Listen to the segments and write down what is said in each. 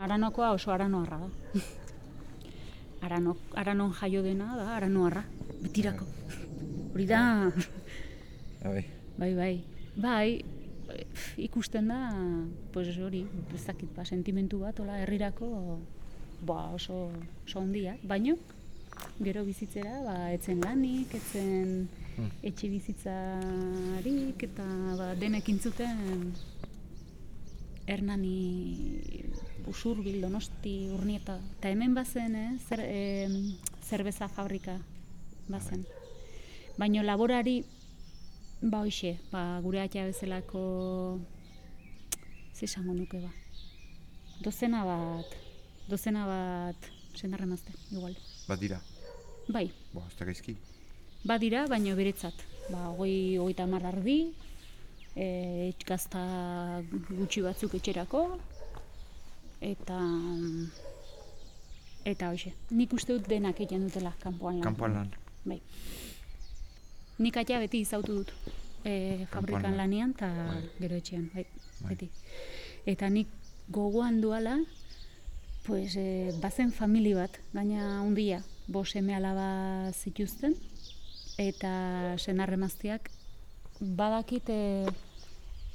Aranokoa oso aranoarra da. Arano, aranon jaio dena da aranoarra, betirako. Hori da, Bai. bai, bai. Bai, ikusten da, pues hori, ez dakit, ba, sentimentu bat, hola, herrirako, ba, oso, oso ondia. Baino, gero bizitzera, ba, etzen lanik, etzen Hmm. etxe bizitzarik, eta ba, denek intzuten Hernani Usurbil, Donosti, Urnieta. Eta hemen bazen, eh, zer, em, zerbeza fabrika bazen. Baina laborari, ba hoxe, ba, gure atea bezalako, ze esango nuke ba. Dozena bat, dozena bat sendarra emazte, igual. Badira. Bai, Bo, ez da gaizki. badira, baina beretzat. Ba, hogei, hogeita hamar ardi, e, gazta gutxi batzuk etxerako, eta eta hoxe. Nik uste dut denak egiten dutela kanpoan lan. Kanpoan lan. Bai. Nik atea beti izautu dut. E, fabrikan lan. lanian eta Bai. gero etxean, bai, Bai. beti. Eta nik gogoan duala, pues, e, bazen famili bat, gaina hundia, bo seme alaba zituzten, eta senarremaztiak badakit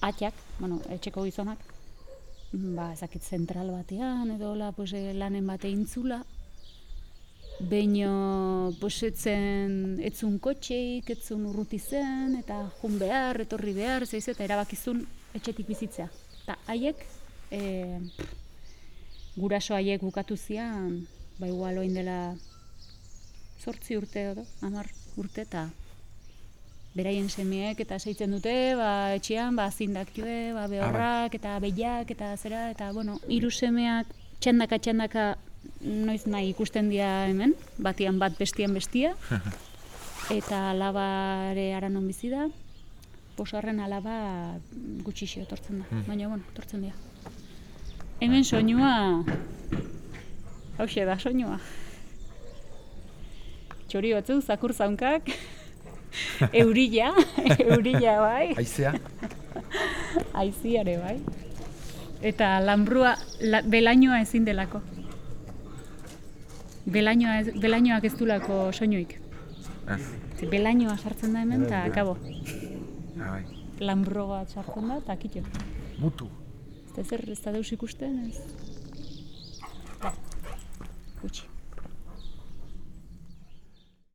atxak, bueno, etxeko gizonak, ba, ezakit zentral batean, edo hola, pues, e, lanen bate intzula, Beino, pues, etzen, etzun kotxeik, etzun urruti zen, eta jun behar, etorri behar, zeiz, eta erabakizun etxetik bizitzea. Eta haiek, e, guraso haiek bukatu zian, ba igual oin dela zortzi urte edo, hamar urte, eta beraien semeek eta seitzen dute, ba, etxean, ba, zindak joe, ba, behorrak, eta behiak, eta zera, eta, bueno, hiru semeak txandaka txandaka noiz nahi ikusten dira hemen, batian bat bestian bestia, eta alabare aranon bizi da, posarren alaba gutxixo etortzen da, baina, bueno, etortzen dira. Hemen soinua, hauxe da soinua. Txori batzu, zakur zaunkak, eurila, eurila bai, Aizea? aiziare bai. Eta lanbrua, la, belainoa ezin delako. Belainoa ez, belainoak ez dulako soinuik. Ez. Ze belainoa sartzen da hemen, eta kabo. Bai. Lanbro bat sartzen da, eta kitxo. Mutu. Ez da zer, ez da deus ikusten, ez.